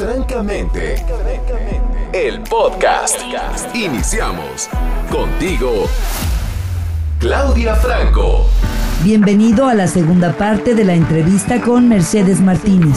Francamente, el podcast. Iniciamos contigo, Claudia Franco. Bienvenido a la segunda parte de la entrevista con Mercedes Martínez.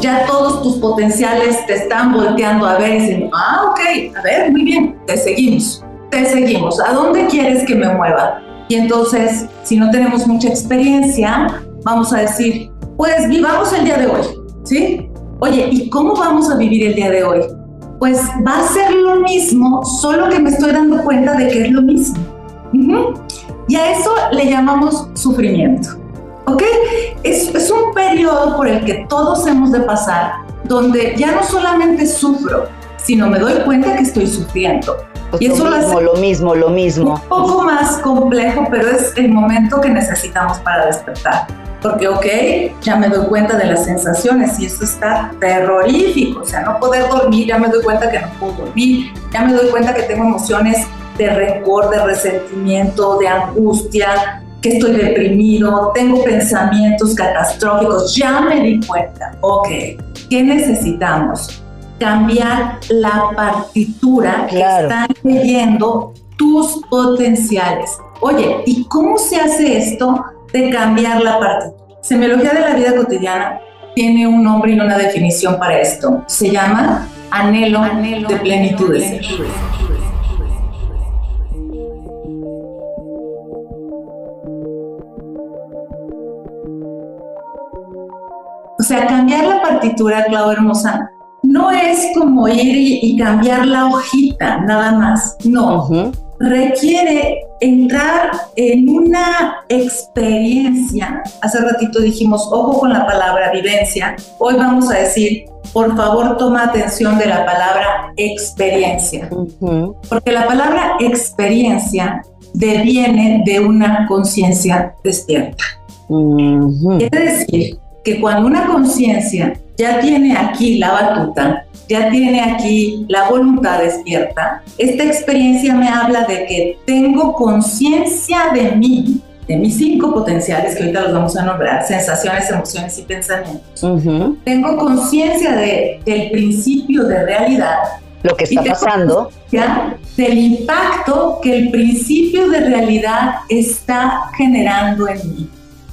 Ya todos tus potenciales te están volteando a ver y diciendo, ah, ok, a ver, muy bien, te seguimos, te seguimos. ¿A dónde quieres que me mueva? Y entonces, si no tenemos mucha experiencia, vamos a decir, pues vivamos el día de hoy, ¿sí? Oye, ¿y cómo vamos a vivir el día de hoy? Pues va a ser lo mismo, solo que me estoy dando cuenta de que es lo mismo. Y a eso le llamamos sufrimiento. ¿Ok? Es, es un periodo por el que todos hemos de pasar, donde ya no solamente sufro, sino me doy cuenta que estoy sufriendo. Pues y eso lo mismo, lo mismo, lo mismo. Un poco más complejo, pero es el momento que necesitamos para despertar. Porque, ok, ya me doy cuenta de las sensaciones y eso está terrorífico. O sea, no poder dormir, ya me doy cuenta que no puedo dormir, ya me doy cuenta que tengo emociones de rencor, de resentimiento, de angustia, que estoy deprimido, tengo pensamientos catastróficos, ya me di cuenta. Ok, ¿qué necesitamos? Cambiar la partitura que están leyendo tus potenciales. Oye, ¿y cómo se hace esto? de cambiar la partitura. Semiología de la vida cotidiana tiene un nombre y una definición para esto. Se llama anhelo, de plenitud de ser. O sea, cambiar la partitura, Clau Hermosa, no es como ir y, cambiar la hojita, nada más. No requiere entrar en una experiencia. Hace ratito dijimos, ojo con la palabra vivencia. Hoy vamos a decir, por favor, toma atención de la palabra experiencia. Porque la palabra experiencia deviene de una conciencia despierta. Quiere decir que cuando una conciencia ya tiene aquí la batuta, ya tiene aquí la voluntad despierta, esta experiencia me habla de que tengo conciencia de mí, de mis cinco potenciales, que ahorita los vamos a nombrar, sensaciones, emociones y pensamientos. Tengo conciencia de, del principio de realidad. Lo que está pasando. Ya, del impacto que el principio de realidad está generando en mí.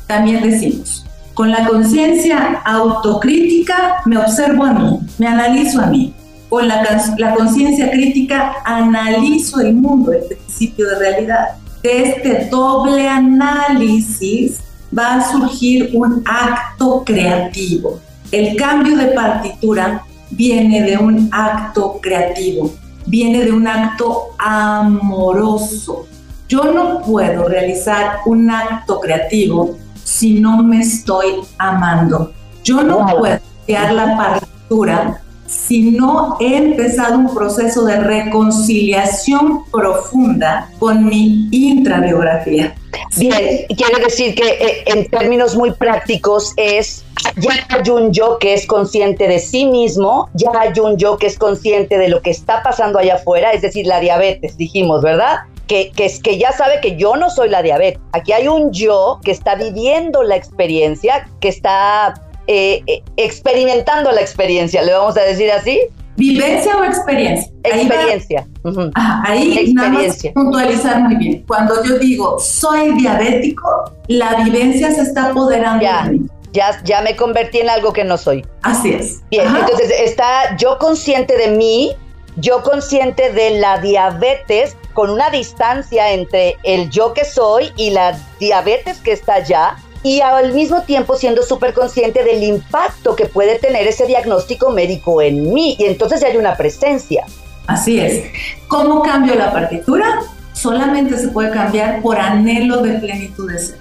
También decimos, con la conciencia autocrítica me observo a mí, me analizo a mí. Con la, la conciencia crítica analizo el mundo, el principio de realidad. De este doble análisis va a surgir un acto creativo. El cambio de partitura viene de un acto creativo, viene de un acto amoroso. Yo no puedo realizar un acto creativo si no me estoy amando. Yo no puedo crear la partitura si no he empezado un proceso de reconciliación profunda con mi intrabiografía. Bien, quiere decir que eh, en términos muy prácticos es, ya hay un yo que es consciente de sí mismo, ya hay un yo que es consciente de lo que está pasando allá afuera, es decir, la diabetes, dijimos, ¿verdad? Que, que, que ya sabe que yo no soy la diabetes. Aquí hay un yo que está viviendo la experiencia, que está eh, eh, experimentando la experiencia, le vamos a decir así. ¿Vivencia o experiencia? Experiencia. Ahí, experiencia. puntualizar muy bien. Cuando yo digo soy diabético, la vivencia se está apoderando ya, de mí. Ya, ya me convertí en algo que no soy. Así es. Bien, entonces está yo consciente de mí, yo consciente de la diabetes, con una distancia entre el yo que soy y la diabetes que está allá, y al mismo tiempo siendo súper consciente del impacto que puede tener ese diagnóstico médico en mí. Y entonces hay una presencia. Así es. ¿Cómo cambio la partitura? Solamente se puede cambiar por anhelo de plenitud de ser.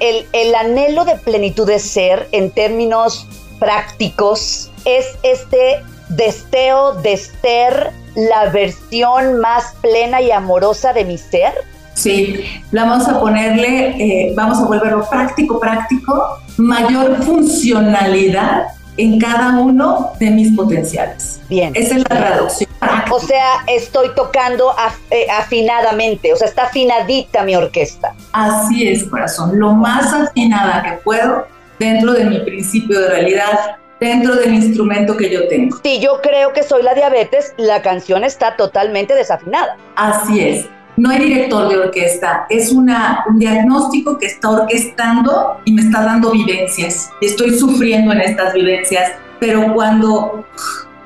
el, el anhelo de plenitud de ser en términos prácticos es este deseo de ser la versión más plena y amorosa de mi ser? Sí, vamos a ponerle, eh, vamos a volverlo práctico, práctico, mayor funcionalidad en cada uno de mis potenciales. Bien. Esa es la traducción. O sea, estoy tocando eh, afinadamente, o sea, está afinadita mi orquesta. Así es, corazón, lo más afinada que puedo dentro de mi principio de realidad, dentro del instrumento que yo tengo. Si yo creo que soy la diabetes, la canción está totalmente desafinada. Así es. No hay director de orquesta, es una, un diagnóstico que está orquestando y me está dando vivencias. Estoy sufriendo en estas vivencias, pero cuando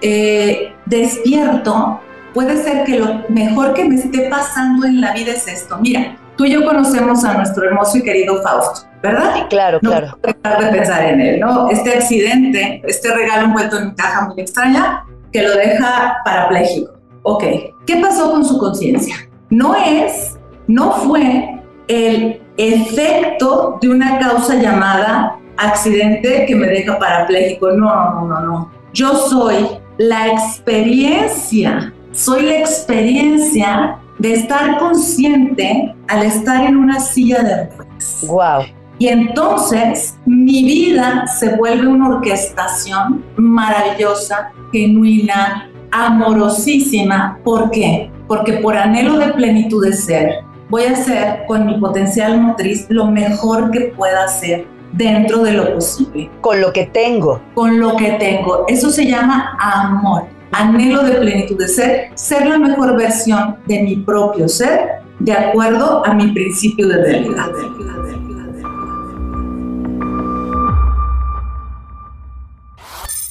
eh, despierto, puede ser que lo mejor que me esté pasando en la vida es esto. Mira, tú y yo conocemos a nuestro hermoso y querido Fausto, ¿verdad? Sí, claro, no claro. Puedo dejar de pensar en él, ¿no? Este accidente, este regalo envuelto en caja muy extraña, que lo deja parapléjico. Ok, ¿qué pasó con su conciencia? No es, no fue el efecto de una causa llamada accidente que me deja parapléjico. No, no, no, no. Yo soy la experiencia, soy la experiencia de estar consciente al estar en una silla de ruedas. Wow. Y entonces mi vida se vuelve una orquestación maravillosa, genuina, amorosísima. ¿Por qué? Porque por anhelo de plenitud de ser, voy a hacer con mi potencial motriz lo mejor que pueda hacer dentro de lo posible. Con lo que tengo. Con lo que tengo. Eso se llama amor. Anhelo de plenitud de ser, ser la mejor versión de mi propio ser, de acuerdo a mi principio de realidad.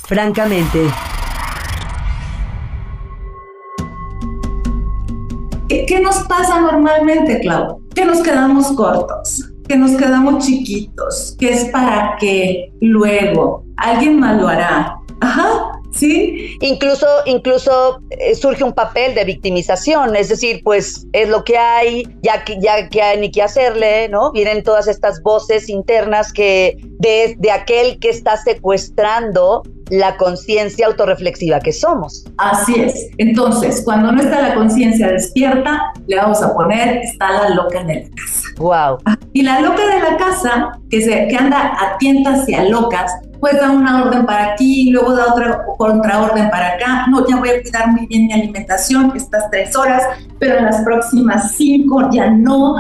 Francamente. ¿Qué, ¿Qué, nos pasa normalmente, Clau? Que nos quedamos cortos, que nos quedamos chiquitos, que es para que luego alguien más lo hará. Ajá, ¿Sí? Incluso, incluso eh, surge un papel de victimización, es decir, pues es lo que hay, ya que ya que hay ni qué hacerle, ¿no? Vienen todas estas voces internas que de, de aquel que está secuestrando la conciencia autorreflexiva que somos. Así es. Entonces, cuando no está la conciencia despierta, le vamos a poner está la loca de la casa. Wow. Y la loca de la casa, que, se, que anda a tientas y a locas, pues da una orden para aquí, luego da otra contraorden para acá. No, ya voy a cuidar muy bien mi alimentación estas tres horas, pero en las próximas cinco ya no.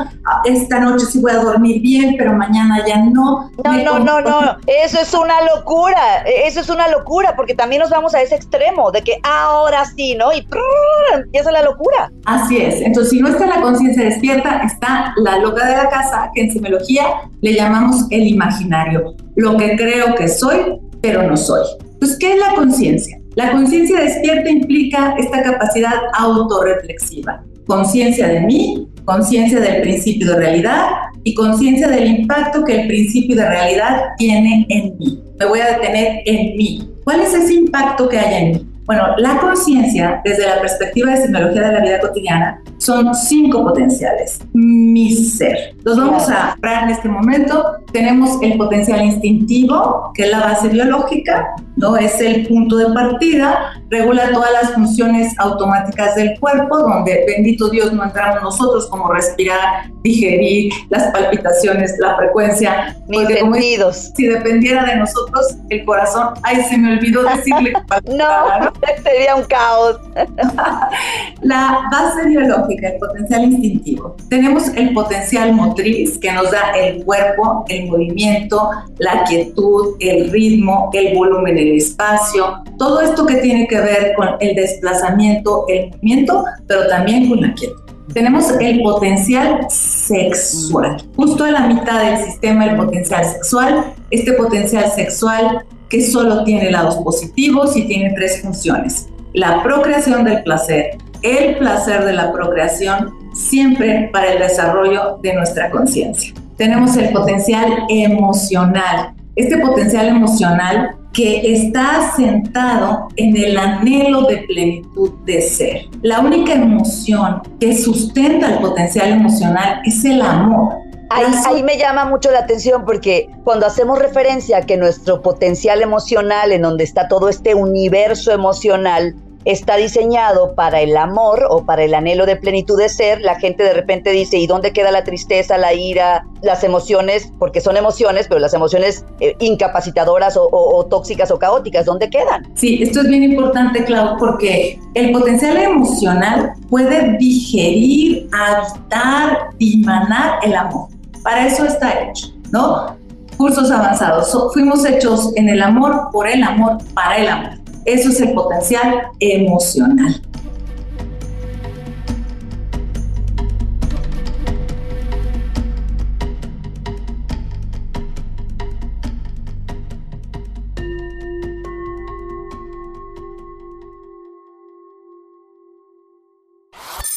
Esta noche sí voy a dormir bien, pero mañana ya no. No, me no, no, no. Eso es una locura. Eso es una locura, porque también nos vamos a ese extremo de que ahora sí, ¿no? Y prrr, empieza la locura. Así es. Entonces, si no está la conciencia despierta, está la loca de la casa, que en simología le llamamos el imaginario. Lo que creo que soy, pero no soy. Entonces, ¿qué es la conciencia? La conciencia despierta implica esta capacidad autorreflexiva. Conciencia de mí, conciencia del principio de realidad y conciencia del impacto que el principio de realidad tiene en mí. Me voy a detener en mí. ¿Cuál es ese impacto que hay en mí? Bueno, la conciencia, desde la perspectiva de semiología de la vida cotidiana, son cinco potenciales. Mi ser. Los vamos a hablar en este momento. Tenemos el potencial instintivo, que es la base biológica, ¿no? Es el punto de partida, regula todas las funciones automáticas del cuerpo, donde bendito Dios no entramos nosotros como respirar, digerir, las palpitaciones, la frecuencia. Mis sentidos. Si dependiera de nosotros el corazón, ay, se me olvidó decirle. ¿no? sería un caos. la base biológica, el potencial instintivo. Tenemos el potencial motriz que nos da el cuerpo, el movimiento, la quietud, el ritmo, el volumen del espacio, todo esto que tiene que ver con el desplazamiento, el movimiento, pero también con la quietud. Tenemos el potencial sexual. Justo a la mitad del sistema el potencial sexual. Este potencial sexual que solo tiene lados positivos y tiene tres funciones. La procreación del placer, el placer de la procreación, siempre para el desarrollo de nuestra conciencia. Tenemos el potencial emocional. Este potencial emocional que está sentado en el anhelo de plenitud de ser. La única emoción que sustenta el potencial emocional es el amor. Ahí, ahí, me llama mucho la atención porque cuando hacemos referencia a que nuestro potencial emocional, en donde está todo este universo emocional, está diseñado para el amor o para el anhelo de plenitud de ser, la gente de repente dice, ¿y dónde queda la tristeza, la ira, las emociones? Porque son emociones, pero las emociones eh, incapacitadoras o, tóxicas o caóticas, ¿dónde quedan? Sí, esto es bien importante, Clau, porque el potencial emocional puede digerir, habitar, dimanar el amor. Para eso está hecho, ¿no? cursos avanzados. fuimos hechos en el amor, por el amor, para el amor. Eso es el potencial emocional.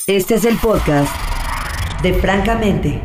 Este es el podcast de Francamente.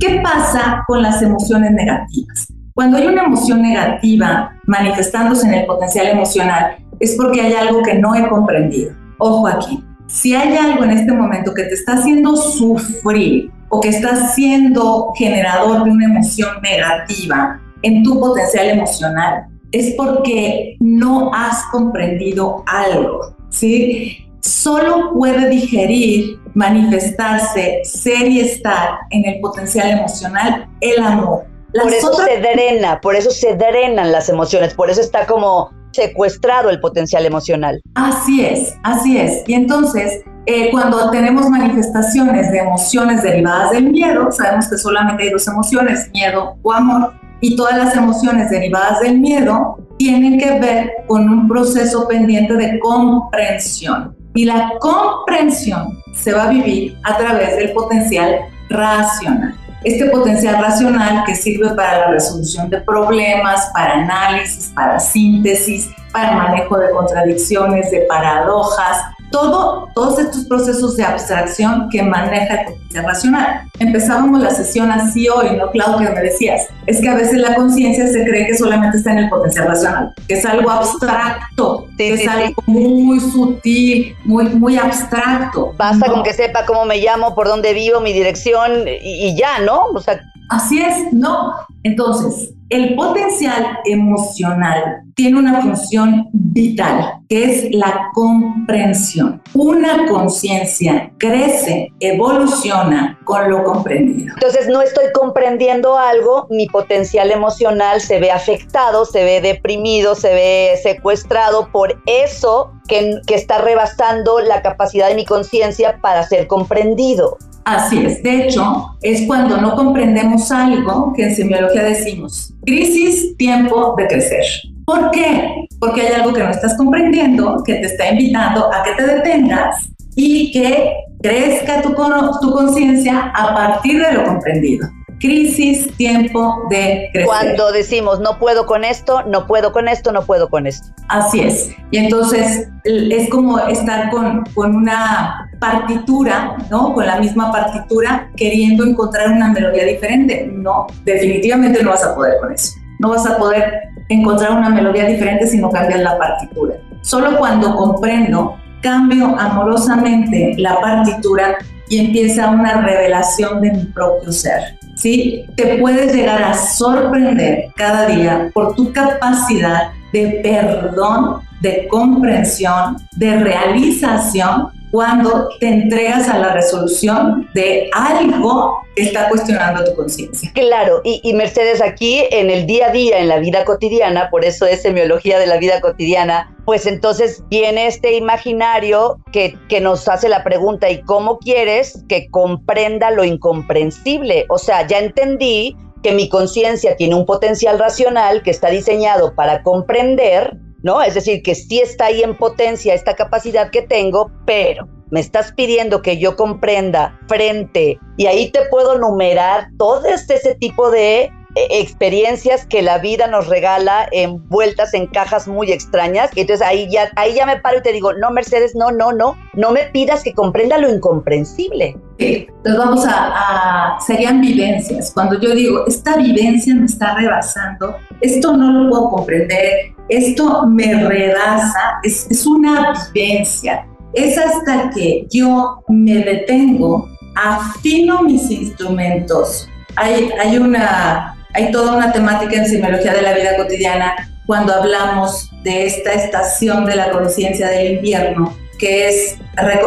¿Qué pasa con las emociones negativas? Cuando hay una emoción negativa manifestándose en el potencial emocional, es porque hay algo que no he comprendido. Ojo aquí, si hay algo en este momento que te está haciendo sufrir o que está siendo generador de una emoción negativa en tu potencial emocional, es porque no has comprendido algo, ¿sí? Solo puede digerir, manifestarse, ser y estar en el potencial emocional el amor. Por eso se drena, por eso se drenan las emociones, por eso está como secuestrado el potencial emocional. Así es, así es. Y entonces, eh, cuando tenemos manifestaciones de emociones derivadas del miedo, sabemos que solamente hay dos emociones, miedo o amor, y todas las emociones derivadas del miedo tienen que ver con un proceso pendiente de comprensión. Y la comprensión se va a vivir a través del potencial racional. Este potencial racional que sirve para la resolución de problemas, para análisis, para síntesis, para manejo de contradicciones, de paradojas, todo, todos estos procesos de abstracción que maneja el conciencia racional. Empezábamos la sesión así hoy, ¿no, Claudia? Me decías, es que a veces la conciencia se cree que solamente está en el potencial racional, que es algo abstracto, que es algo muy sutil, muy, muy abstracto. Basta con que sepa cómo me llamo, por dónde vivo, mi dirección y, y ya, ¿no? O sea, Así es, no. Entonces, el potencial emocional tiene una función vital, que es la comprensión. Una conciencia crece, evoluciona con lo comprendido. Entonces no estoy comprendiendo algo, mi potencial emocional se ve afectado, se ve deprimido, se ve secuestrado por eso que, que está rebasando la capacidad de mi conciencia para ser comprendido. Así es, de hecho, es cuando no comprendemos algo que en semiología decimos, crisis, tiempo de crecer. ¿Por qué? Porque hay algo que no estás comprendiendo, que te está invitando a que te detengas y que crezca tu, tu conciencia a partir de lo comprendido crisis, tiempo de crecer. Cuando decimos no puedo con esto, no puedo con esto, no puedo con esto. Así es. Y entonces es como estar con, con una partitura, ¿no? Con la misma partitura, queriendo encontrar una melodía diferente. No, definitivamente no vas a poder con eso. No vas a poder encontrar una melodía diferente si no cambias la partitura. Solo cuando comprendo, cambio amorosamente la partitura y empieza una revelación de mi propio ser. ¿sí? Te puedes llegar a sorprender cada día por tu capacidad de perdón, de comprensión, de realización cuando te entregas a la resolución de algo que está cuestionando tu conciencia. Claro, y, Mercedes, aquí en el día a día, en la vida cotidiana, por eso es semiología de la vida cotidiana, pues entonces viene este imaginario que, que nos hace la pregunta, ¿y cómo quieres que comprenda lo incomprensible? O sea, ya entendí que mi conciencia tiene un potencial racional que está diseñado para comprender, ¿no? Es decir, que sí está ahí en potencia esta capacidad que tengo, pero me estás pidiendo que yo comprenda frente y ahí te puedo numerar todo este, ese tipo de eh, experiencias que la vida nos regala envueltas en cajas muy extrañas. Entonces ahí ya, ahí ya me paro y te digo, no, Mercedes, no, no, no, no me pidas que comprenda lo incomprensible. Entonces vamos a, a, serían vivencias. Cuando yo digo, esta vivencia me está rebasando, esto no lo puedo comprender, esto me rebasa, es, es una vivencia. Es hasta que yo me detengo, afino mis instrumentos. Hay, hay una hay toda una temática en semiología de la vida cotidiana cuando hablamos de esta estación de la conciencia del invierno, que es,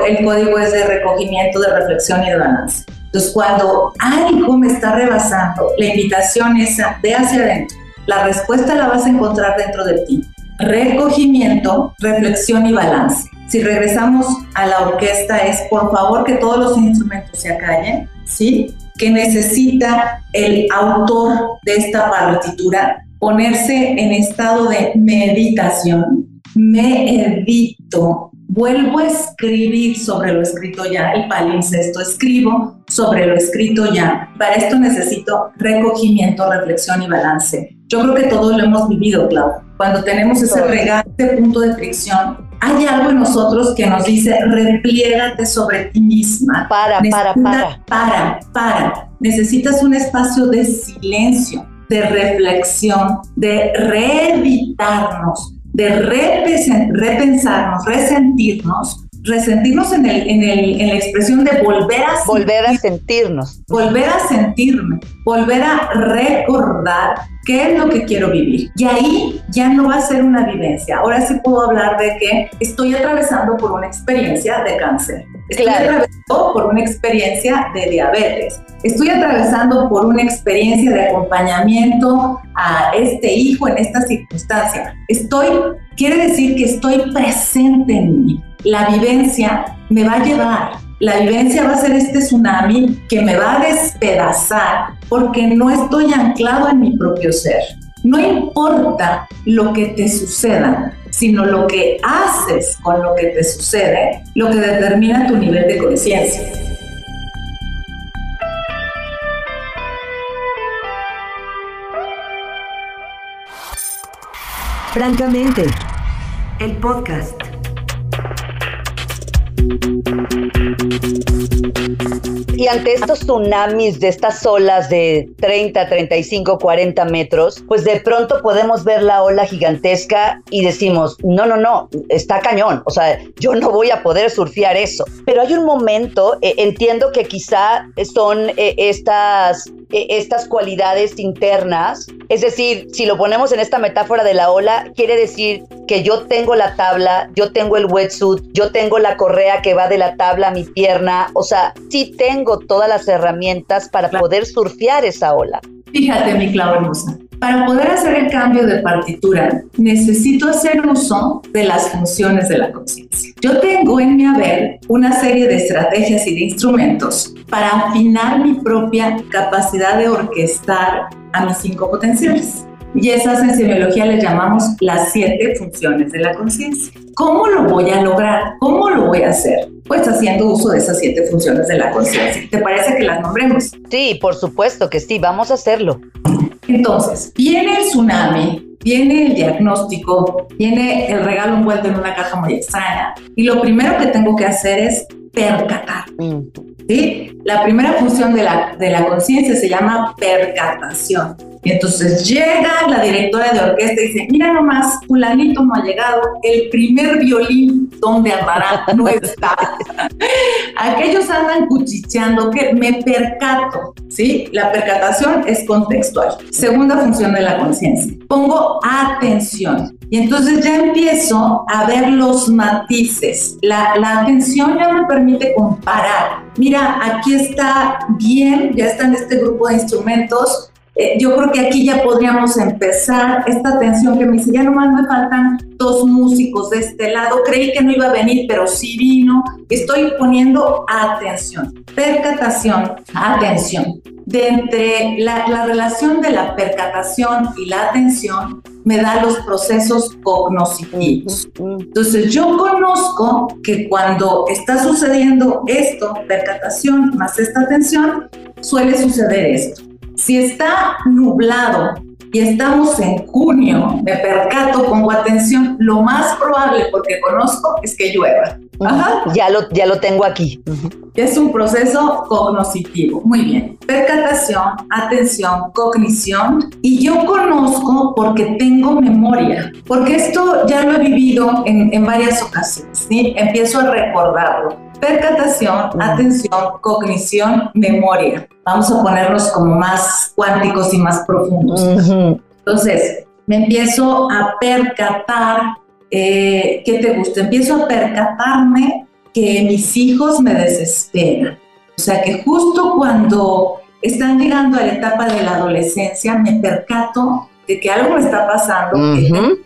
el código es de recogimiento, de reflexión y de balance. Entonces, cuando algo me está rebasando, la invitación es a, de hacia adentro. La respuesta la vas a encontrar dentro de ti. Recogimiento, reflexión y balance. Si regresamos a la orquesta es, por favor, que todos los instrumentos se acallen, ¿sí? Que necesita el autor de esta partitura ponerse en estado de meditación. Me edito, vuelvo a escribir sobre lo escrito ya, el palimpsesto, escribo sobre lo escrito ya. Para esto necesito recogimiento, reflexión y balance. Yo creo que todos lo hemos vivido, Clau. Cuando tenemos ese regalo, ese punto de fricción, hay algo en nosotros que nos dice, repliégate sobre ti misma. Para, para, para. Para, para. Necesitas un espacio de silencio, de reflexión, de reeditarnos, de repensarnos, resentirnos resentirnos en, el, en, el, en la expresión de volver a volver a sentirnos. volver a sentirme volver a recordar qué es lo que quiero vivir. Y ahí ya no va a ser una vivencia. Ahora sí puedo hablar de que estoy atravesando por una experiencia de cáncer estoy atravesando por una experiencia de diabetes. Estoy atravesando por una experiencia de acompañamiento a este hijo en esta circunstancia. Estoy quiere decir que estoy presente en mí. La vivencia me va a llevar, la vivencia va a ser este tsunami que me va a despedazar porque no estoy anclado en mi propio ser. No importa lo que te suceda, sino lo que haces con lo que te sucede, lo que determina tu nivel de conciencia. Francamente, el podcast. Y ante estos tsunamis de estas olas de 30, 35, 40 metros, pues de pronto podemos ver la ola gigantesca y decimos, no, no, no, está cañón, o sea, yo no voy a poder surfear eso. Pero hay un momento, eh, entiendo que quizá son eh, estas e, estas cualidades internas. Es decir, si lo ponemos en esta metáfora de la ola, quiere decir que yo tengo la tabla, yo tengo el wetsuit, yo tengo la correa que va de la tabla a mi pierna. O sea, sí tengo todas las herramientas para poder surfear esa ola. Fíjate, mi Clau hermosa. Para poder hacer el cambio de partitura, necesito hacer uso de las funciones de la conciencia. Yo tengo en mi haber una serie de estrategias y de instrumentos para afinar mi propia capacidad de orquestar a mis cinco potenciales. Y esas en semiología les llamamos las siete funciones de la conciencia. ¿Cómo lo voy a lograr? ¿Cómo lo voy a hacer? Pues haciendo uso de esas siete funciones de la conciencia. ¿Te parece que las nombremos? Sí, por supuesto que sí, vamos a hacerlo. Entonces, viene el tsunami, viene el diagnóstico, viene el regalo envuelto en una caja muy extraña y lo primero que tengo que hacer es percatar. Mm. ¿Sí? La primera función de la, de la conciencia se llama percatación. Y entonces llega la directora de orquesta y dice, mira nomás, fulanito no ha llegado, el primer violín donde andará no está. Aquellos andan cuchicheando que me percato, ¿sí? La percatación es contextual. Segunda función de la conciencia, pongo atención. Y entonces ya empiezo a ver los matices. La, la atención ya me permite comparar. Mira, aquí está bien, ya está en este grupo de instrumentos, eh, yo creo que aquí ya podríamos empezar esta atención que me dice, ya nomás me faltan dos músicos de este lado, creí que no iba a venir, pero sí vino, estoy poniendo atención, percatación, atención. De entre la, la relación de la percatación y la atención me da los procesos cognitivos. Entonces yo conozco que cuando está sucediendo esto, percatación más esta atención, suele suceder esto. Si está nublado y estamos en junio, me percato, pongo atención, lo más probable, porque conozco, es que llueva. Ya, lo, ya lo tengo aquí. Es un proceso cognitivo. Muy bien. Percatación, atención, cognición. Y yo conozco porque tengo memoria. Porque esto ya lo he vivido en, en varias ocasiones. ¿sí? Empiezo a recordarlo. Percatación, atención, cognición, memoria vamos a ponernos como más cuánticos y más profundos. Entonces, me empiezo a percatar, eh, ¿qué te gusta? Empiezo a percatarme que mis hijos me desesperan. O sea, que justo cuando están llegando a la etapa de la adolescencia, me percato de que algo me está pasando, menos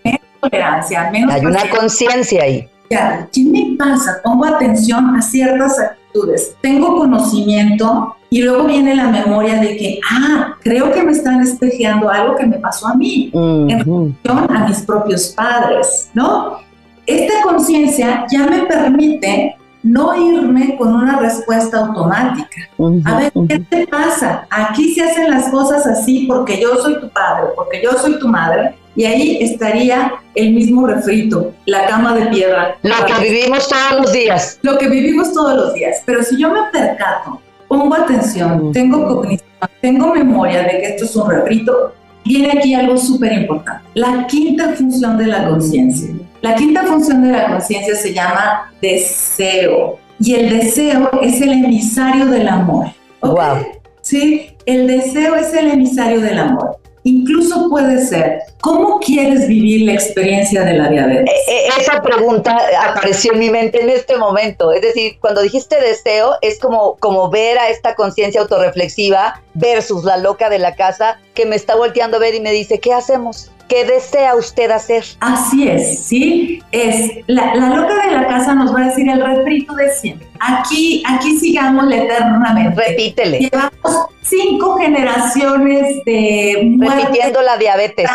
tolerancia, menos... Hay una conciencia ahí. Ya, ¿qué me pasa? Pongo atención a ciertas actitudes. Tengo conocimiento Y luego viene la memoria de que, ah, creo que me están espejeando algo que me pasó a mí, en relación a mis propios padres, ¿no? Esta conciencia ya me permite no irme con una respuesta automática. a ver, ¿qué te pasa? Aquí se hacen las cosas así porque yo soy tu padre, porque yo soy tu madre. Y ahí estaría el mismo refrito, la cama de piedra. Lo que vivimos todos los días. Lo que vivimos todos los días. Pero si yo me percato, pongo atención, tengo cognición, tengo memoria de que esto es un refrito, viene aquí algo súper importante. La quinta función de la conciencia. La quinta función de la conciencia se llama deseo. Y el deseo es el emisario del amor. Wow. Sí, el deseo es el emisario del amor. Incluso puede ser, ¿cómo quieres vivir la experiencia de la diabetes? E, e, esa pregunta apareció en mi mente en este momento. Es decir, cuando dijiste deseo, es como, como ver a esta conciencia autorreflexiva versus la loca de la casa que me está volteando a ver y me dice, ¿qué hacemos? ¿Qué desea usted hacer? Así es, ¿sí? Es, la, loca de la casa nos va a decir el refrito de siempre. Aquí, aquí sigámosle eternamente. Repítele. Llevamos cinco generaciones de Repitiendo la diabetes.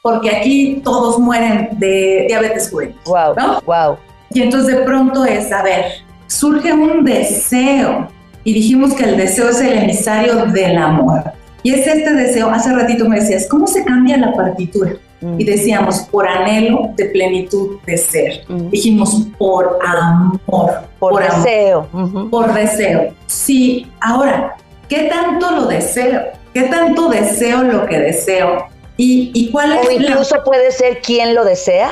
Porque aquí todos mueren de diabetes juvenil. Wow, wow. Y entonces de pronto es, a ver, surge un deseo. Y dijimos que el deseo es el emisario del amor. Y es este deseo, hace ratito me decías, ¿cómo se cambia la partitura? Mm. Y decíamos, por anhelo de plenitud de ser. Mm. Dijimos, por amor. Por, deseo. Por deseo. Sí, ahora, ¿qué tanto lo deseo? ¿Qué tanto deseo lo que deseo? ¿Y, y cuál es O incluso puede ser quién lo desea.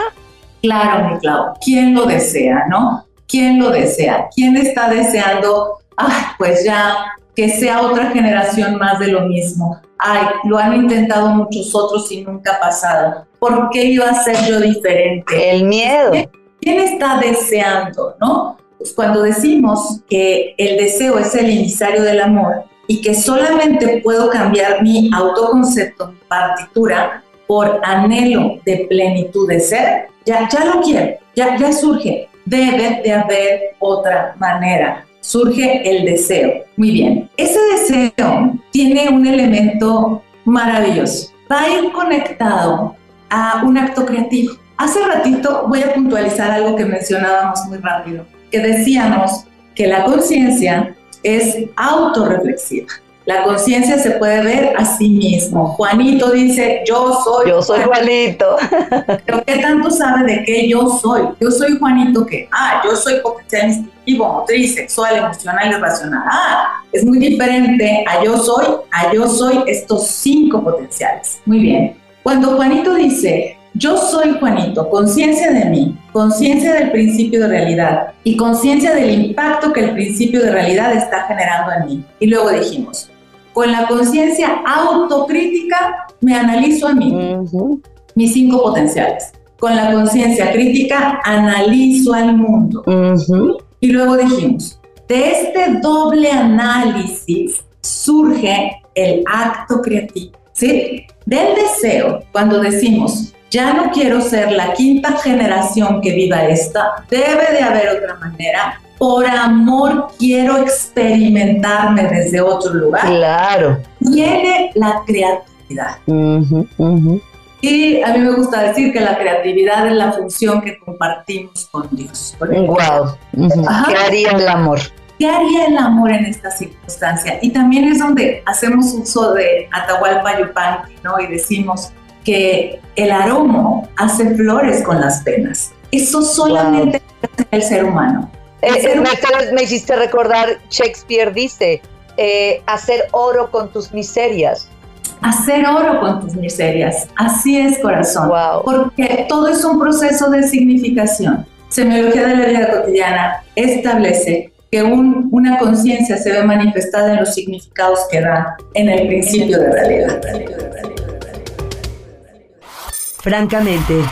Claro, mi Clau, ¿quién lo desea, no? ¿Quién lo desea? ¿Quién está deseando? Ah, pues ya que sea otra generación más de lo mismo. Ay, lo han intentado muchos otros y nunca ha pasado. ¿Por qué iba a ser yo diferente? El miedo. ¿Quién está deseando, no? Pues cuando decimos que el deseo es el emisario del amor y que solamente puedo cambiar mi autoconcepto, mi partitura, por anhelo de plenitud de ser, ya, ya lo quiero, ya, ya surge. Debe de haber otra manera surge el deseo. Muy bien, ese deseo tiene un elemento maravilloso. Va a ir conectado a un acto creativo. Hace ratito voy a puntualizar algo que mencionábamos muy rápido, que decíamos que la conciencia es autorreflexiva. La conciencia se puede ver a sí mismo. Juanito dice, yo soy. Yo soy Juanito. Pero ¿qué tanto sabe de qué yo soy? Yo soy Juanito que, ah, yo soy potencial instintivo, motriz, sexual, emocional y racional. Ah, es muy diferente a yo soy, a yo soy estos cinco potenciales. Muy bien. Cuando Juanito dice, yo soy Juanito, conciencia de mí, conciencia del principio de realidad y conciencia del impacto que el principio de realidad está generando en mí. Y luego dijimos, con la conciencia autocrítica me analizo a mí, mis cinco potenciales. Con la conciencia crítica analizo al mundo. Y luego dijimos, de este doble análisis surge el acto creativo. ¿sí? Del deseo, cuando decimos, ya no quiero ser la quinta generación que viva esta, debe de haber otra manera, por amor quiero experimentarme desde otro lugar. Claro. Tiene la creatividad. Y a mí me gusta decir que la creatividad es la función que compartimos con Dios. wow. ¿Qué haría el amor? ¿Qué haría el amor en esta circunstancia? Y también es donde hacemos uso de Atahualpa Yupanqui, ¿no? Y decimos que el aroma hace flores con las penas. Eso solamente hace el ser humano. Eh, me, hiciste recordar, Shakespeare dice, eh, hacer oro con tus miserias. Hacer oro con tus miserias, así es corazón, porque todo es un proceso de significación. Semiología de la vida cotidiana establece que una conciencia se ve manifestada en los significados que da en el principio de realidad. Francamente,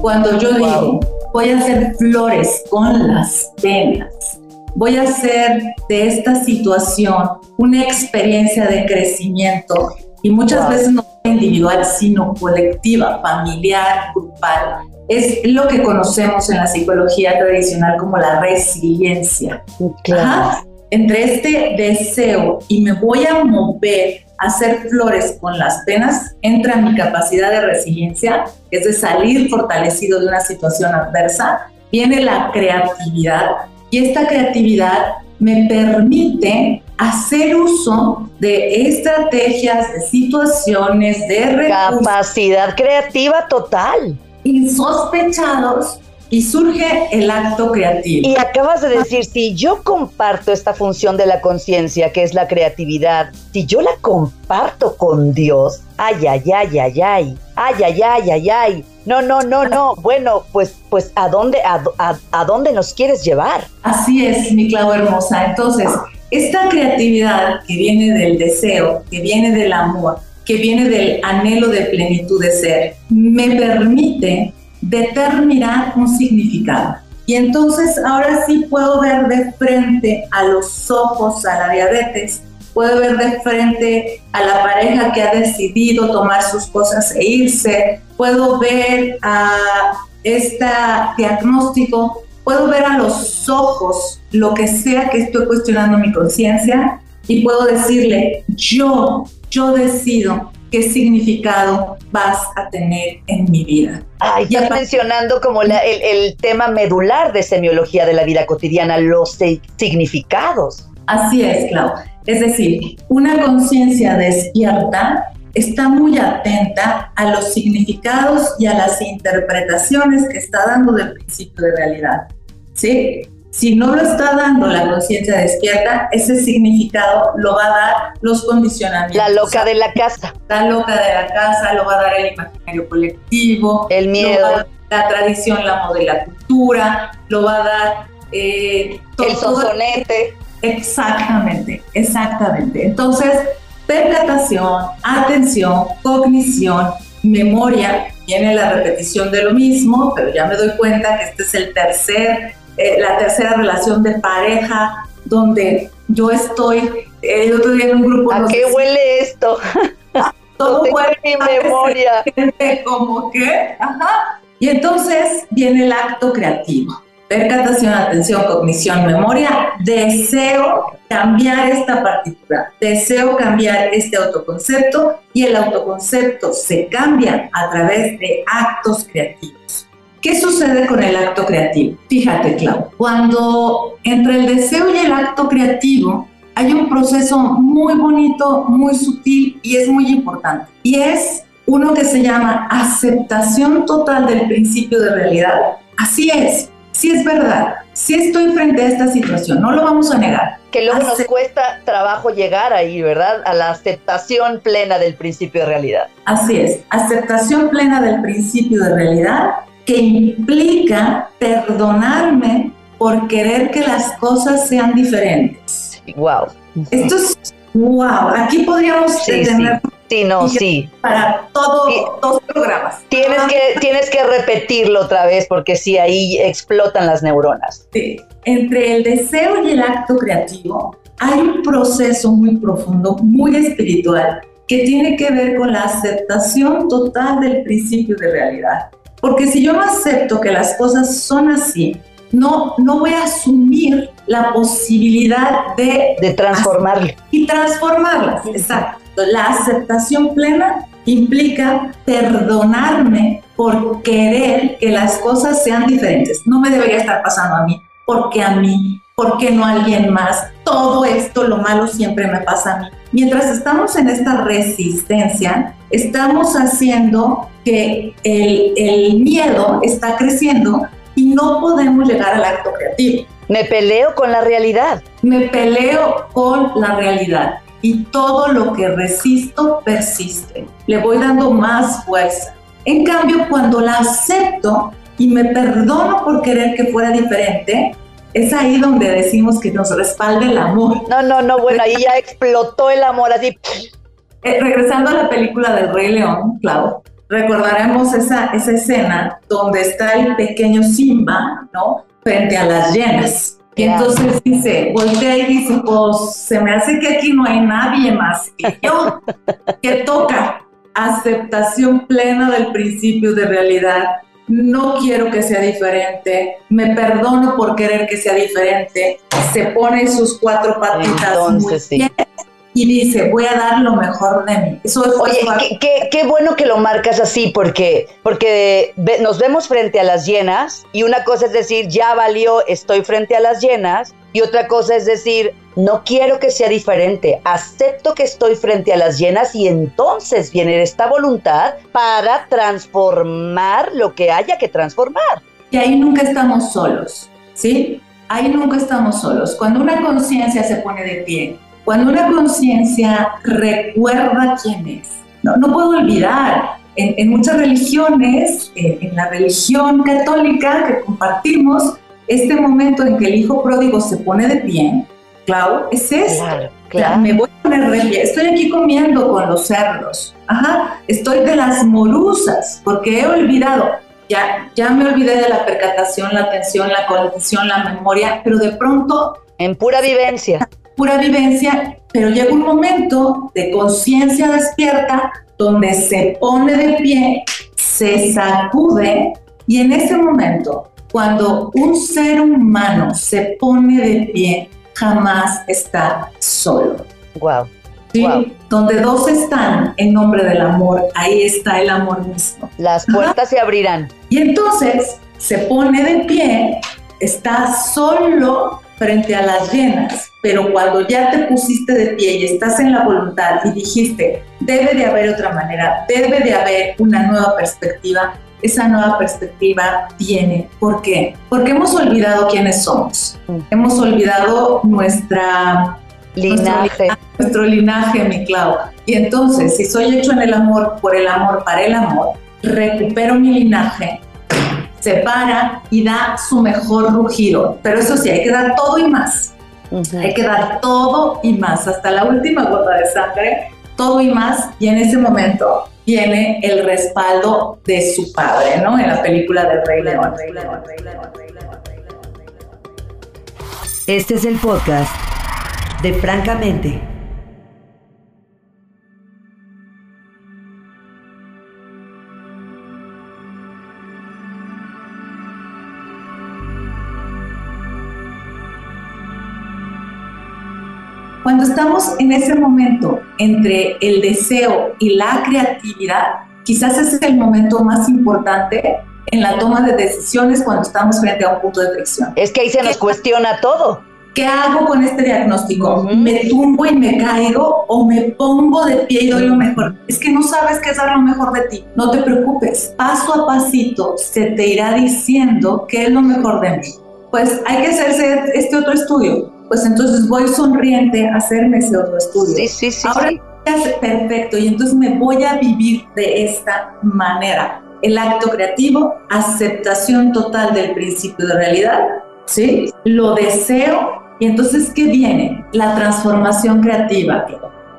Cuando yo digo, voy a hacer flores con las penas, voy a hacer de esta situación una experiencia de crecimiento, y muchas veces no individual, sino colectiva, familiar, grupal. Es lo que conocemos en la psicología tradicional como la resiliencia. Entre este deseo y me voy a mover hacer flores con las penas, entra mi capacidad de resiliencia, es de salir fortalecido de una situación adversa, viene la creatividad y esta creatividad me permite hacer uso de estrategias, de situaciones, de recursos. Capacidad creativa total. Insospechados y surge el acto creativo. Y acabas de decir, si yo comparto esta función de la conciencia, que es la creatividad, si yo la comparto con Dios, ay, ay, ay, ay, ay, ay, ay, ay, ay, ay, no, no, no, no, bueno, pues, pues, ¿a dónde, a, a dónde nos quieres llevar? Así es, mi clavo hermosa. Entonces, esta creatividad que viene del deseo, que viene del amor, que viene del anhelo de plenitud de ser, me permite determinar un significado. Y entonces ahora sí puedo ver de frente a los ojos a la diabetes, puedo ver de frente a la pareja que ha decidido tomar sus cosas e irse, puedo ver a este diagnóstico puedo ver a los ojos lo que sea que estoy cuestionando mi conciencia y puedo decirle, yo, yo decido qué significado vas a tener en mi vida. Ay, ya mencionando como el, el, tema medular de semiología de la vida cotidiana, los significados. Así es, Clau. Es decir, una conciencia despierta está muy atenta a los significados y a las interpretaciones que está dando del principio de realidad. ¿sí? Si no lo está dando la conciencia despierta, ese significado lo va a dar los condicionamientos. La loca de la casa. La loca de la casa, lo va a dar el imaginario colectivo. El miedo. la tradición, la moda y la cultura, lo va a dar... Eh, el sonsonete. Exactamente, exactamente. Entonces, percatación, atención, cognición, memoria, viene la repetición de lo mismo, pero ya me doy cuenta que este es el tercer eh, la tercera relación de pareja, donde yo estoy, eh, otro día en un grupo... ¿A qué huele esto? Todo no huele mi memoria. Como que, ajá. Y entonces viene el acto creativo. Percatación, atención, cognición, memoria. Deseo cambiar esta partitura. Deseo cambiar este autoconcepto y el autoconcepto se cambia a través de actos creativos. ¿Qué sucede con el acto creativo? Fíjate, Clau, cuando entre el deseo y el acto creativo hay un proceso muy bonito, muy sutil y es muy importante. Y es uno que se llama aceptación total del principio de realidad. Así es, sí es verdad, sí estoy frente a esta situación, no lo vamos a negar. Que luego nos cuesta trabajo llegar ahí, ¿verdad? A la aceptación plena del principio de realidad. Así es, aceptación plena del principio de realidad que implica perdonarme por querer que las cosas sean diferentes. Wow. Esto es wow. Aquí podríamos tener Sí. no, sí. Para todos los programas. Tienes que, tienes que repetirlo otra vez porque sí, ahí explotan las neuronas. Sí. Entre el deseo y el acto creativo hay un proceso muy profundo, muy espiritual, que tiene que ver con la aceptación total del principio de realidad. Porque si yo no acepto que las cosas son así, no, no voy a asumir la posibilidad de... De transformarlas. Y transformarlas, exacto. La aceptación plena implica perdonarme por querer que las cosas sean diferentes. No me debería estar pasando a mí, porque a mí, porque no a alguien más. Todo esto, lo malo siempre me pasa a mí. Mientras estamos en esta resistencia, estamos haciendo que el, miedo está creciendo y no podemos llegar al acto creativo. Me peleo con la realidad. Me peleo con la realidad y todo lo que resisto persiste. Le voy dando más fuerza. En cambio, cuando la acepto y me perdono por querer que fuera diferente, es ahí donde decimos que nos respalda el amor. No, no, no, bueno, ahí ya explotó el amor así. Eh, regresando a la película del Rey León, Clau, recordaremos esa, esa escena donde está el pequeño Simba, ¿no? Frente a las llenas. Y entonces dice, voltea y dice, pues se me hace que aquí no hay nadie más que yo, que toca aceptación plena del principio de realidad. No quiero que sea diferente, me perdono por querer que sea diferente. Se pone sus cuatro patitas muy bien y dice, voy a dar lo mejor de mí. Eso es Oye, qué, qué, bueno que lo marcas así, porque, porque nos vemos frente a las llenas y una cosa es decir, ya valió, estoy frente a las llenas, y otra cosa es decir, no quiero que sea diferente, acepto que estoy frente a las llenas y entonces viene esta voluntad para transformar lo que haya que transformar. Y ahí nunca estamos solos, ¿sí? Ahí nunca estamos solos. Cuando una conciencia se pone de pie, cuando una conciencia recuerda quién es, no, no puedo olvidar, en, muchas religiones, en, la religión católica que compartimos, este momento en que el hijo pródigo se pone de pie, Clau, es esto. Claro, me voy a poner de pie. Estoy aquí comiendo con los cerdos. Ajá. Estoy de las morusas porque he olvidado. Ya, ya me olvidé de la percatación, la atención, la condición, la memoria, pero de pronto... En pura vivencia pura vivencia, pero llega un momento de conciencia despierta donde se pone de pie, se sacude y en ese momento, cuando un ser humano se pone de pie, jamás está solo. Wow. Donde dos están en nombre del amor, ahí está el amor mismo. Las puertas se abrirán. Y entonces se pone de pie, está solo frente a las llenas, pero cuando ya te pusiste de pie y estás en la voluntad y dijiste, debe de haber otra manera, debe de haber una nueva perspectiva, esa nueva perspectiva viene. ¿Por qué? Porque hemos olvidado quiénes somos. Mm. Hemos olvidado nuestra linaje. Nuestro, linaje, mi Clau. Y entonces, si soy hecho en el amor, por el amor, para el amor, recupero mi linaje, se para y da su mejor rugido. Pero eso sí, hay que dar todo y más. Hay que dar todo y más, hasta la última gota de sangre, todo y más. Y en ese momento viene el respaldo de su padre, ¿no? En la película del Rey León. Este es el podcast de Francamente. Estamos en ese momento entre el deseo y la creatividad, quizás es el momento más importante en la toma de decisiones cuando estamos frente a un punto de fricción. Es que ahí se nos cuestiona todo. ¿Qué hago con este diagnóstico? ¿Me tumbo y me caigo o me pongo de pie y doy lo mejor? Es que no sabes qué es dar lo mejor de ti. No te preocupes. Paso a pasito se te irá diciendo qué es lo mejor de mí. Pues hay que hacerse este otro estudio pues entonces voy sonriente a hacerme ese otro estudio. Sí, sí, sí. Ahora perfecto y entonces me voy a vivir de esta manera. El acto creativo, aceptación total del principio de realidad, ¿sí? Lo deseo y entonces ¿qué viene? La transformación creativa.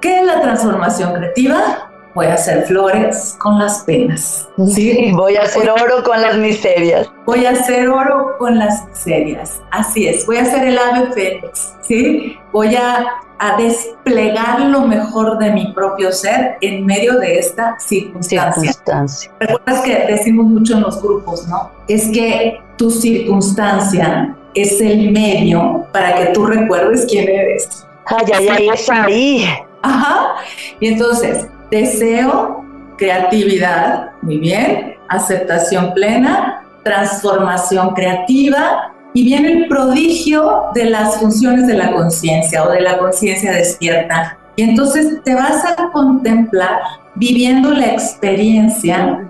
¿Qué es la transformación creativa? Voy a hacer flores con las penas. ¿sí? voy a hacer oro con las miserias. Voy a hacer oro con las miserias. Así es, voy a hacer el ave fénix, ¿sí? Voy a, a desplegar lo mejor de mi propio ser en medio de esta circunstancia. circunstancia. Recuerdas que decimos mucho en los grupos, ¿no? Es que tu circunstancia es el medio para que tú recuerdes quién eres. Ay, ay, ay, es ahí. Ajá. Y entonces, deseo, creatividad, muy bien, aceptación plena, transformación creativa y viene el prodigio de las funciones de la conciencia o de la conciencia despierta. Y entonces te vas a contemplar viviendo la experiencia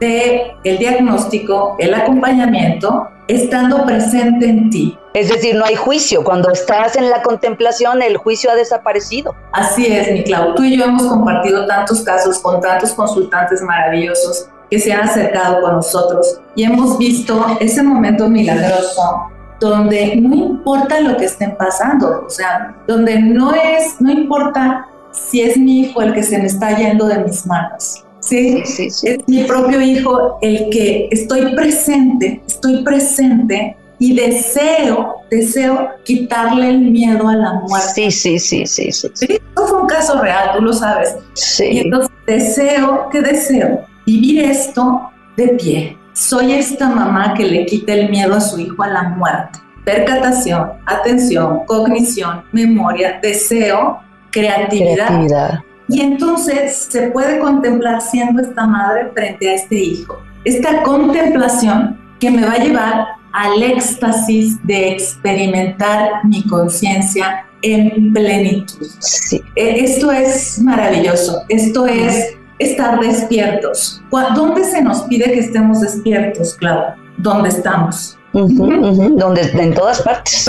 de el diagnóstico, el acompañamiento, estando presente en ti. Es decir, no hay juicio. Cuando estás en la contemplación, el juicio ha desaparecido. Así es, mi Clau. Tú y yo hemos compartido tantos casos con tantos consultantes maravillosos que se han acercado con nosotros y hemos visto ese momento milagroso donde no importa lo que estén pasando, o sea, donde no es, no importa si es mi hijo el que se me está yendo de mis manos, ¿sí? Es mi propio hijo el que estoy presente, estoy presente y deseo, deseo quitarle el miedo a la muerte. Sí, sí, sí, sí, sí. ¿Sí? Esto fue un caso real, tú lo sabes. Sí. Y entonces deseo, ¿qué deseo? Vivir esto de pie. Soy esta mamá que le quita el miedo a su hijo a la muerte. Percatación, atención, cognición, memoria, deseo, creatividad. Creatividad. Y entonces se puede contemplar siendo esta madre frente a este hijo. Esta contemplación que me va a llevar al éxtasis de experimentar mi conciencia en plenitud. Sí. Eh, Esto es maravilloso. Esto es estar despiertos. ¿Cuá- ¿Dónde se nos pide que estemos despiertos, Clau? ¿Dónde estamos? Donde, en todas partes.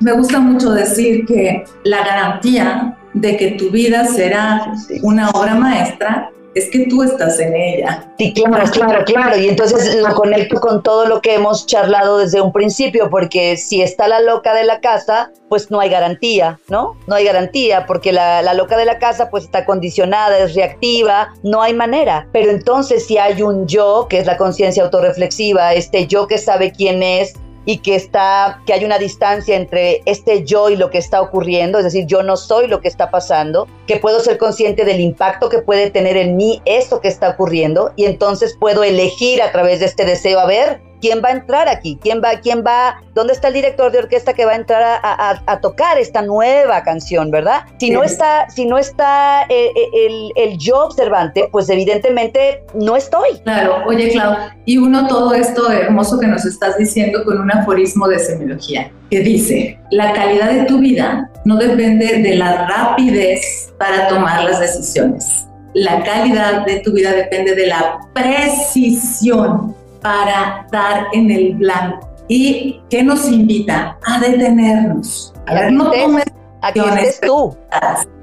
Me gusta mucho decir que la garantía de que tu vida será una obra maestra es que tú estás en ella. Sí, claro, claro, claro. Y entonces lo conecto con todo lo que hemos charlado desde un principio, porque si está la loca de la casa, pues no hay garantía, ¿no? No hay garantía, porque la, la loca de la casa pues está condicionada, es reactiva, no hay manera. Pero entonces si hay un yo, que es la conciencia autorreflexiva, este yo que sabe quién es, y que está que hay una distancia entre este yo y lo que está ocurriendo, es decir, yo no soy lo que está pasando, que puedo ser consciente del impacto que puede tener en mí esto que está ocurriendo y entonces puedo elegir a través de este deseo a ver quién va a entrar aquí, quién va quién va, dónde está el director de orquesta que va a entrar a, a- a tocar esta nueva canción, ¿verdad? Si no está si no está eh, eh, el, el yo observante, pues evidentemente no estoy. Claro, oye Clau, y uno todo esto hermoso que nos estás diciendo con un aforismo de semiología que dice, la calidad de tu vida no depende de la rapidez para tomar las decisiones. La calidad de tu vida depende de la precisión para dar en el blanco. ¿Y qué nos invita? A detenernos. A ver, no tomes, estés tú.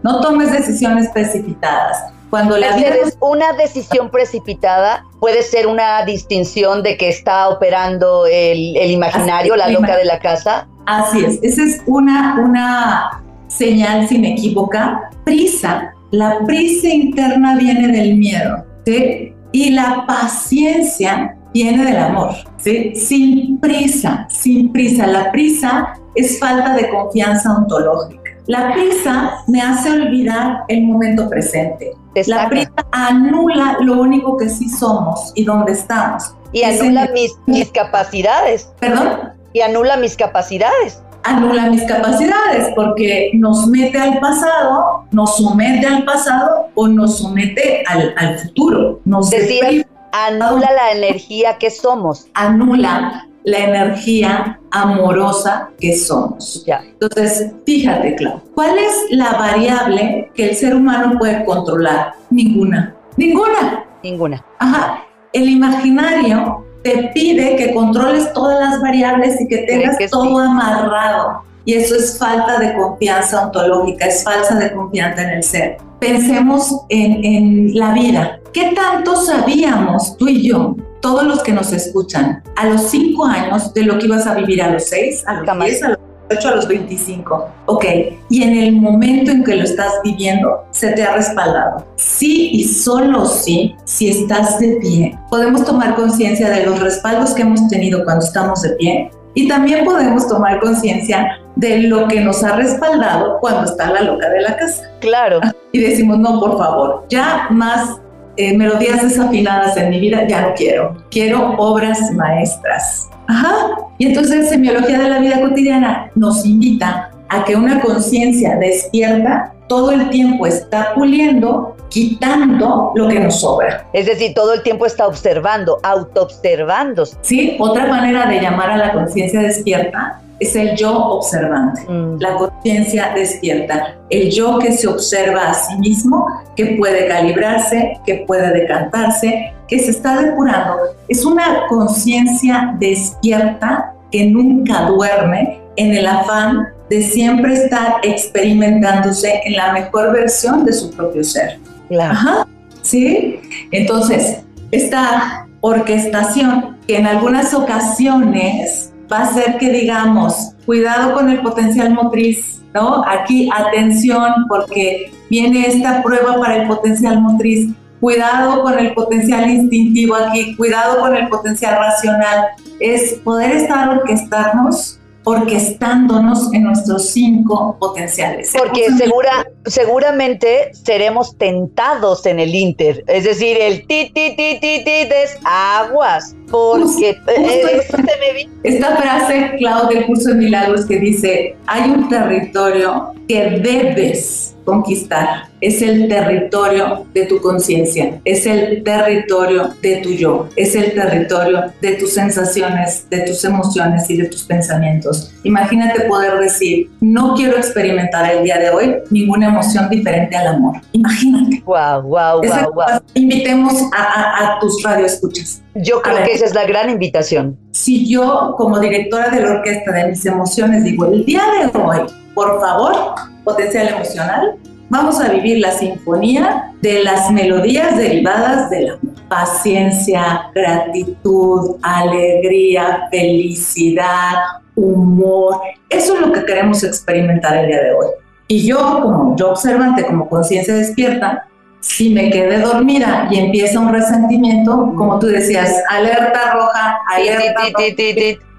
no tomes decisiones precipitadas. Cuando la vida una decisión precipitada puede ser una distinción de que está operando el, el imaginario, la loca de la casa. Así es, esa es una, una señal sin equívoca. Prisa, la prisa interna viene del miedo, ¿sí? Y la paciencia viene del amor, ¿sí? Sin prisa, sin prisa. La prisa es falta de confianza ontológica. La prisa me hace olvidar el momento presente. Te La prisa anula lo único que sí somos y dónde estamos. y es anula el- mis, mis capacidades. Perdón. Y anula mis capacidades. anula mis capacidades porque nos mete al pasado, nos somete al pasado o nos somete al, al futuro. Nos Decías, anula la energía que somos. anula la energía amorosa que somos. Ya. Entonces, fíjate, Clau, ¿cuál es la variable que el ser humano puede controlar? Ninguna. Ninguna. Ninguna. Ajá. El imaginario te pide que controles todas las variables y que tengas que todo sí. amarrado. Y eso es falta de confianza ontológica, es falta de confianza en el ser. Pensemos en, en la vida. ¿Qué tanto sabíamos tú y yo, todos los que nos escuchan, a los cinco años de lo que ibas a vivir a los seis, a los Jamás. 10, a los 8, a los 25? Ok, y en el momento en que lo estás viviendo, se te ha respaldado. Sí y solo sí, si estás de pie, podemos tomar conciencia de los respaldos que hemos tenido cuando estamos de pie y también podemos tomar conciencia de lo que nos ha respaldado cuando está la loca de la casa. Claro. Y decimos, no, por favor, ya más eh, melodías desafinadas en mi vida, ya no quiero. Quiero obras maestras. Ajá. Y entonces, semiología de la vida cotidiana nos invita a que una conciencia despierta todo el tiempo está puliendo, quitando lo que nos sobra. Es decir, todo el tiempo está observando, autoobservándose. ¿Sí? Otra manera de llamar a la conciencia despierta es el yo observante. Mm. La conciencia despierta, el yo que se observa a sí mismo, que puede calibrarse, que puede decantarse, que se está depurando. Es una conciencia despierta que nunca duerme en el afán de siempre estar experimentándose en la mejor versión de su propio ser. Claro. Ajá, ¿sí? Entonces, esta orquestación que en algunas ocasiones va a hacer que digamos, cuidado con el potencial motriz, ¿no? Aquí, atención, porque viene esta prueba para el potencial motriz. cuidado con el potencial instintivo aquí, cuidado con el potencial racional, es poder estar orquestarnos orquestándonos en nuestros cinco potenciales. Porque segura, seguramente seremos tentados en el Inter. Es decir, el ti, ti, ti, ti, ti es aguas. Porque eh, esta frase, Clau, del curso de milagros que dice, hay un territorio que debes conquistar. Es el territorio de tu conciencia, es el territorio de tu yo, es el territorio de tus sensaciones, de tus emociones y de tus pensamientos. Imagínate poder decir, no quiero experimentar el día de hoy ninguna emoción diferente al amor. Imagínate. Wow, wow, wow, wow. Invitemos a, a, tus radioescuchas. Yo creo que esa es la gran invitación. Si yo, como directora de la orquesta de mis emociones, digo, el día de hoy, por favor, potencial emocional, vamos a vivir la sinfonía de las melodías derivadas de la paciencia, gratitud, alegría, felicidad, humor. Eso es lo que queremos experimentar el día de hoy. Y yo, como yo observante, como conciencia despierta, si me quedé dormida y empieza un resentimiento, como tú decías, alerta roja, alerta roja,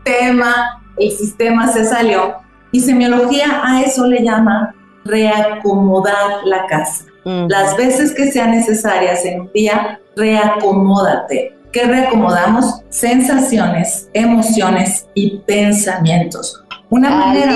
tema, el sistema se salió y semiología a eso le llama reacomodar la casa. Las veces que sean necesarias en un día, reacomódate. ¿Qué reacomodamos? Sensaciones, emociones y pensamientos. Una manera,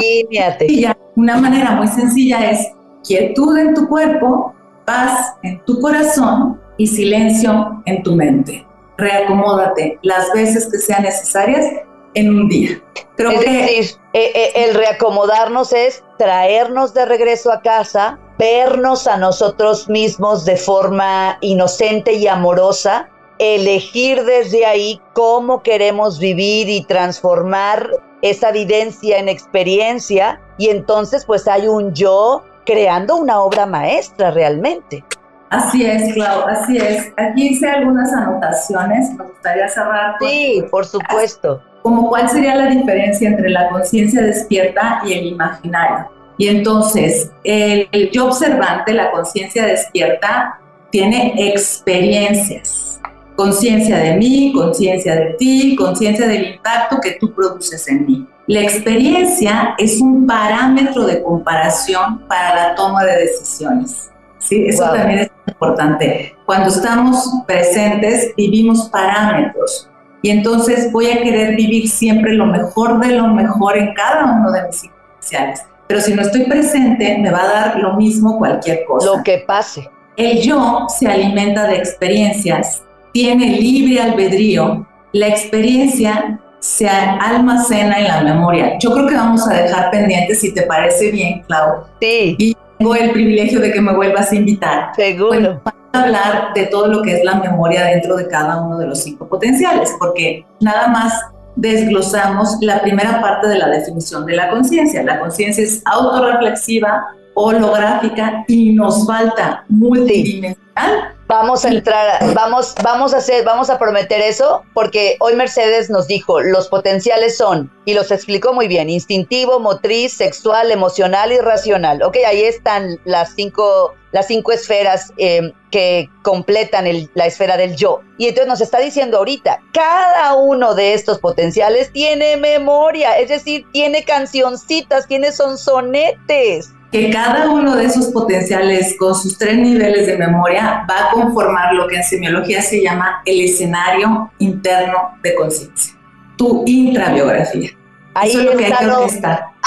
una manera muy sencilla es quietud en tu cuerpo, paz en tu corazón y silencio en tu mente. Reacomódate las veces que sean necesarias en un día. Creo es que decir, eh, eh, el reacomodarnos es traernos de regreso a casa, vernos a nosotros mismos de forma inocente y amorosa, elegir desde ahí cómo queremos vivir y transformar esa vivencia en experiencia y entonces pues hay un yo creando una obra maestra realmente. Así es, Clau, así es. Aquí hice algunas anotaciones, me gustaría cerrar. Sí, por supuesto como cuál sería la diferencia entre la conciencia despierta y el imaginario. Y entonces, el, yo observante, la conciencia despierta, tiene experiencias. Conciencia de mí, conciencia de ti, conciencia del impacto que tú produces en mí. La experiencia es un parámetro de comparación para la toma de decisiones. ¿sí? Eso también es importante. Cuando estamos presentes, vivimos parámetros y entonces voy a querer vivir siempre lo mejor de lo mejor en cada uno de mis potenciales. Pero si no estoy presente, me va a dar lo mismo cualquier cosa. Lo que pase. El yo se alimenta de experiencias, tiene libre albedrío. La experiencia se almacena en la memoria. Yo creo que vamos a dejar pendiente, si te parece bien, Clau. Sí. Y tengo el privilegio de que me vuelvas a invitar. Seguro hablar de todo lo que es la memoria dentro de cada uno de los cinco potenciales, porque nada más desglosamos la primera parte de la definición de la conciencia. La conciencia es autorreflexiva, holográfica y nos falta multidimensional Vamos a entrar, vamos, vamos a hacer, vamos a prometer eso, porque hoy Mercedes nos dijo, los potenciales son, y los explicó muy bien, instintivo, motriz, sexual, emocional y racional. Ok, ahí están las cinco, las cinco esferas em, que completan la esfera del yo. Y entonces nos está diciendo ahorita, cada uno de estos potenciales tiene memoria, es decir, tiene cancioncitas, tiene sonsonetes que cada uno de esos potenciales con sus tres niveles de memoria va a conformar lo que en semiología se llama el escenario interno de conciencia, tu intrabiografía. Ahí, está lo,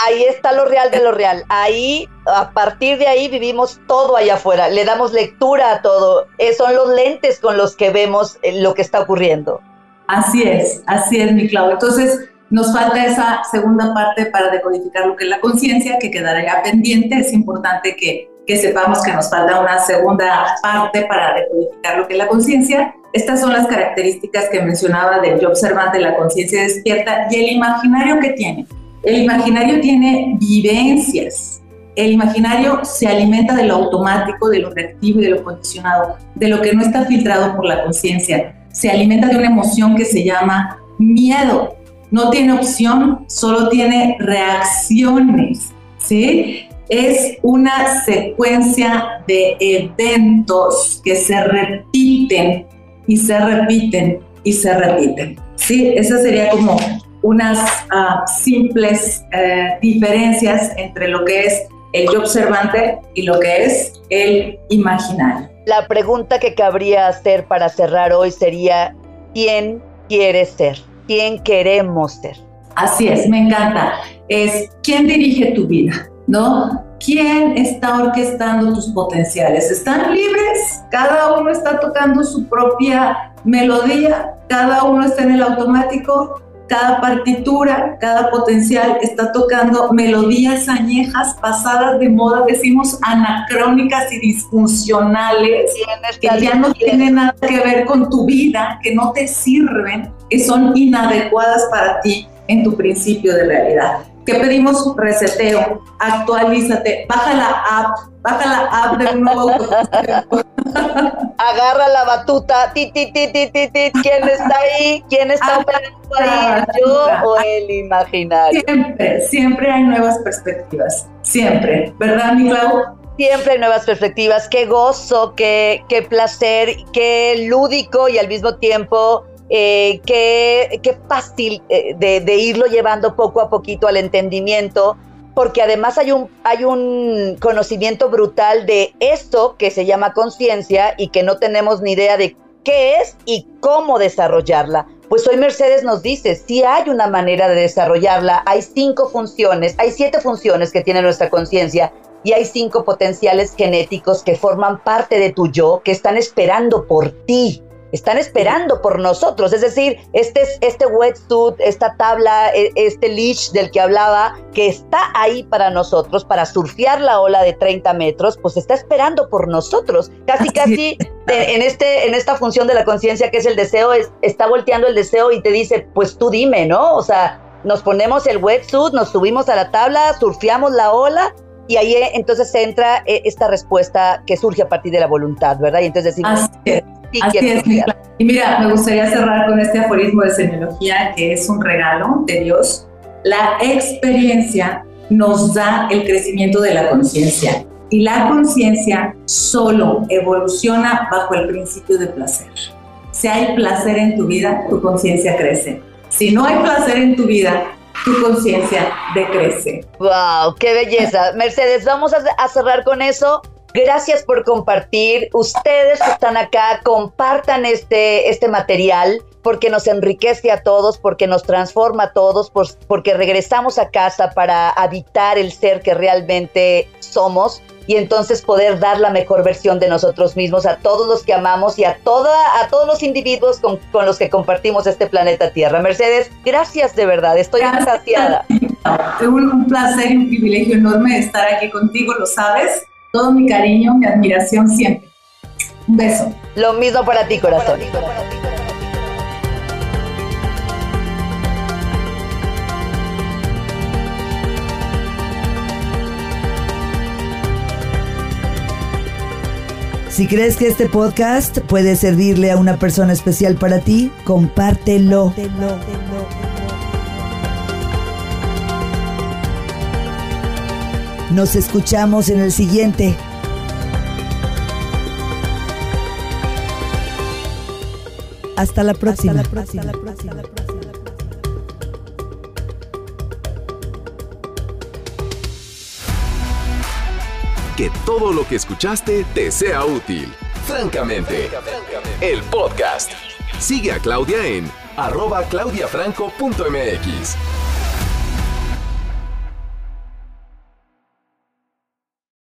ahí está lo real de lo real. Ahí, a partir de ahí, vivimos todo allá afuera. Le damos lectura a todo. Eh, son los lentes con los que vemos eh, lo que está ocurriendo. Así es, así es, mi Clau. Entonces, nos falta esa segunda parte para decodificar lo que es la conciencia, que quedará pendiente. Es importante que, que sepamos que nos falta una segunda parte para decodificar lo que es la conciencia. Estas son las características que mencionaba del yo observante, la conciencia despierta y el imaginario que tiene. El imaginario tiene vivencias. El imaginario se alimenta de lo automático, de lo reactivo y de lo condicionado, de lo que no está filtrado por la conciencia. Se alimenta de una emoción que se llama miedo no tiene opción, solo tiene reacciones, ¿sí? Es una secuencia de eventos que se repiten y se repiten y se repiten. Sí, esa sería como unas ah, simples eh, diferencias entre lo que es el yo observante y lo que es el imaginario. La pregunta que cabría hacer para cerrar hoy sería, ¿quién quieres ser? ¿Quién queremos ser? Así es, me encanta. Es quién dirige tu vida, ¿no? ¿Quién está orquestando tus potenciales? ¿Están libres? Cada uno está tocando su propia melodía, cada uno está en el automático, cada partitura, cada potencial está tocando melodías añejas, pasadas de moda, decimos anacrónicas y disfuncionales, que ya no tienen nada que ver con tu vida, que no te sirven, que son inadecuadas para ti en tu principio de realidad. ¿Qué pedimos? Reseteo, actualízate, baja la app, baja la app de un nuevo Agarra la batuta, ti, ti, ti, ti, ti, ti. ¿quién está ahí? ¿Quién está operando ahí? ¿Yo o el imaginario? Siempre, siempre hay nuevas perspectivas, siempre, ¿verdad, mi Clau? Siempre hay nuevas perspectivas, qué gozo, qué, qué placer, qué lúdico y al mismo tiempo eh, qué, fácil eh, de, irlo llevando poco a poquito al entendimiento, porque además hay un, hay un conocimiento brutal de esto que se llama conciencia y que no tenemos ni idea de qué es y cómo desarrollarla. Pues hoy Mercedes nos dice, si hay una manera de desarrollarla, hay cinco funciones, hay siete funciones que tiene nuestra conciencia y hay cinco potenciales genéticos que forman parte de tu yo, que están esperando por ti están esperando por nosotros. Es decir, este, este wetsuit, esta tabla, e, este leash del que hablaba, que está ahí para nosotros, para surfear la ola de 30 metros, pues está esperando por nosotros. Casi, casi en, este, en esta función de la conciencia que es el deseo, es, está volteando el deseo y te dice, pues tú dime, ¿no? O sea, nos ponemos el wetsuit, nos subimos a la tabla, surfeamos la ola y ahí eh, entonces entra eh, esta respuesta que surge a partir de la voluntad, ¿verdad? Y entonces decimos, Así es, Y mira, me gustaría cerrar con este aforismo de semiología que es un regalo de Dios. La experiencia nos da el crecimiento de la conciencia y la conciencia solo evoluciona bajo el principio de placer. Si hay placer en tu vida, tu conciencia crece. Si no hay placer en tu vida, tu conciencia decrece. ¡Wow! ¡Qué belleza! Mercedes, vamos a cerrar con eso. Gracias por compartir. Ustedes que están acá, compartan este, este material porque nos enriquece a todos, porque nos transforma a todos, porque regresamos a casa para habitar el ser que realmente somos y entonces poder dar la mejor versión de nosotros mismos a todos los que amamos y a, toda, a todos los individuos con, los que compartimos este planeta Tierra. Mercedes, gracias de verdad, estoy saciada. Es un placer y un privilegio enorme estar aquí contigo, lo sabes todo mi cariño, mi admiración siempre. Un beso. Lo mismo para ti, corazón. Si crees que este podcast puede servirle a una persona especial para ti, compártelo. Nos escuchamos en el siguiente. Hasta la próxima. Que todo lo que escuchaste te sea útil. Francamente, el podcast. Sigue a Claudia en arroba claudiafranco.mx.